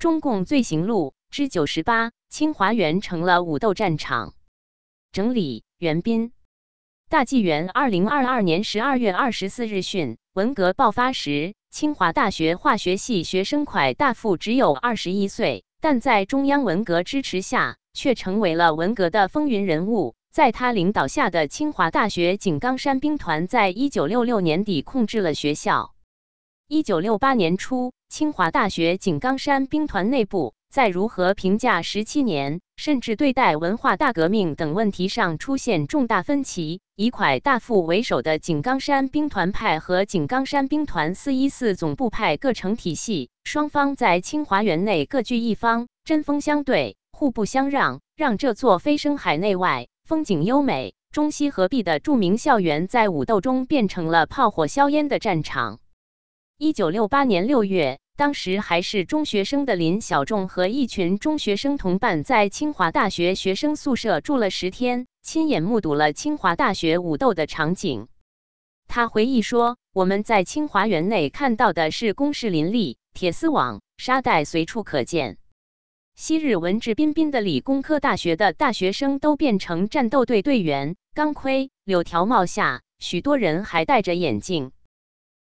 中共罪行录之九十八：清华园成了武斗战场。整理：袁斌。大纪元二零二二年十二月二十四日讯，文革爆发时，清华大学化学系学生蒯大富只有二十一岁，但在中央文革支持下，却成为了文革的风云人物。在他领导下的清华大学井冈山兵团，在一九六六年底控制了学校。一九六八年初，清华大学井冈山兵团内部。在如何评价十七年，甚至对待文化大革命等问题上出现重大分歧。以蒯大富为首的井冈山兵团派和井冈山兵团四一四总部派各成体系，双方在清华园内各据一方，针锋相对，互不相让，让这座飞升海内外、风景优美、中西合璧的著名校园在武斗中变成了炮火硝烟的战场。一九六八年六月。当时还是中学生的林小仲和一群中学生同伴在清华大学学生宿舍住了十天，亲眼目睹了清华大学武斗的场景。他回忆说：“我们在清华园内看到的是工事林立，铁丝网、沙袋随处可见。昔日文质彬彬的理工科大学的大学生都变成战斗队队员，钢盔、柳条帽下，许多人还戴着眼镜。”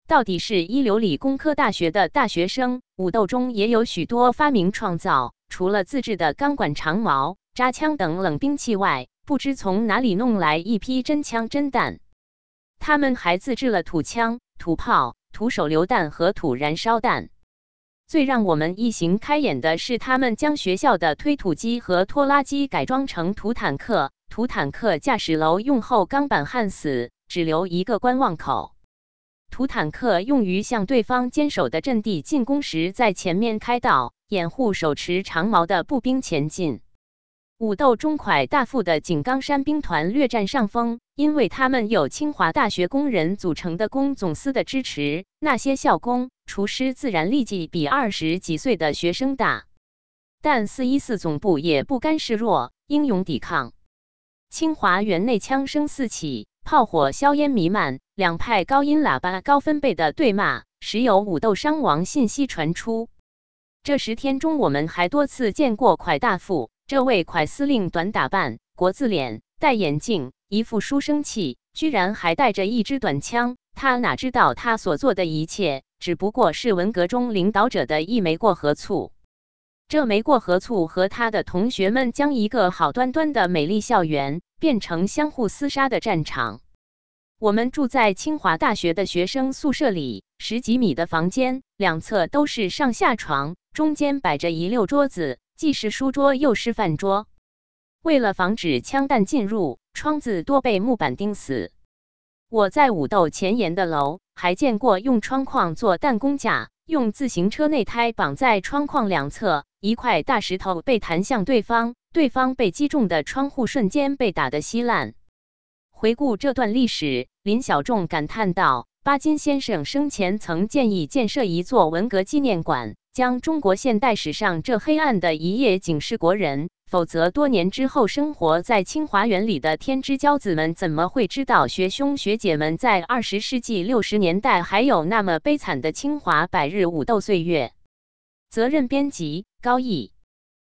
到底是一流理工科大学的大学生，武斗中也有许多发明创造。除了自制的钢管长矛、扎枪等冷兵器外，不知从哪里弄来一批真枪真弹。他们还自制了土枪、土炮、土手榴弹和土燃烧弹。最让我们一行开眼的是，他们将学校的推土机和拖拉机改装成土坦克。土坦克驾驶楼用厚钢板焊死，只留一个观望口。土坦克用于向对方坚守的阵地进攻时，在前面开道，掩护手持长矛的步兵前进。武斗中蒯大富的井冈山兵团略占上风，因为他们有清华大学工人组成的工总司的支持。那些校工、厨师自然力气比二十几岁的学生大，但四一四总部也不甘示弱，英勇抵抗。清华园内枪声四起。炮火硝烟弥漫，两派高音喇叭高分贝的对骂，时有武斗伤亡信息传出。这十天中，我们还多次见过蒯大富。这位蒯司令短打扮，国字脸，戴眼镜，一副书生气，居然还带着一支短枪。他哪知道，他所做的一切只不过是文革中领导者的一枚过河醋。这枚过河醋和他的同学们，将一个好端端的美丽校园。变成相互厮杀的战场。我们住在清华大学的学生宿舍里，十几米的房间，两侧都是上下床，中间摆着一溜桌子，既是书桌又是饭桌。为了防止枪弹进入，窗子多被木板钉死。我在武斗前沿的楼还见过用窗框做弹弓架，用自行车内胎绑在窗框两侧，一块大石头被弹向对方。对方被击中的窗户瞬间被打得稀烂。回顾这段历史，林小仲感叹道：“巴金先生生前曾建议建设一座文革纪念馆，将中国现代史上这黑暗的一页警示国人。否则，多年之后，生活在清华园里的天之骄子们怎么会知道学兄学姐们在二十世纪六十年代还有那么悲惨的清华百日武斗岁月？”责任编辑：高毅。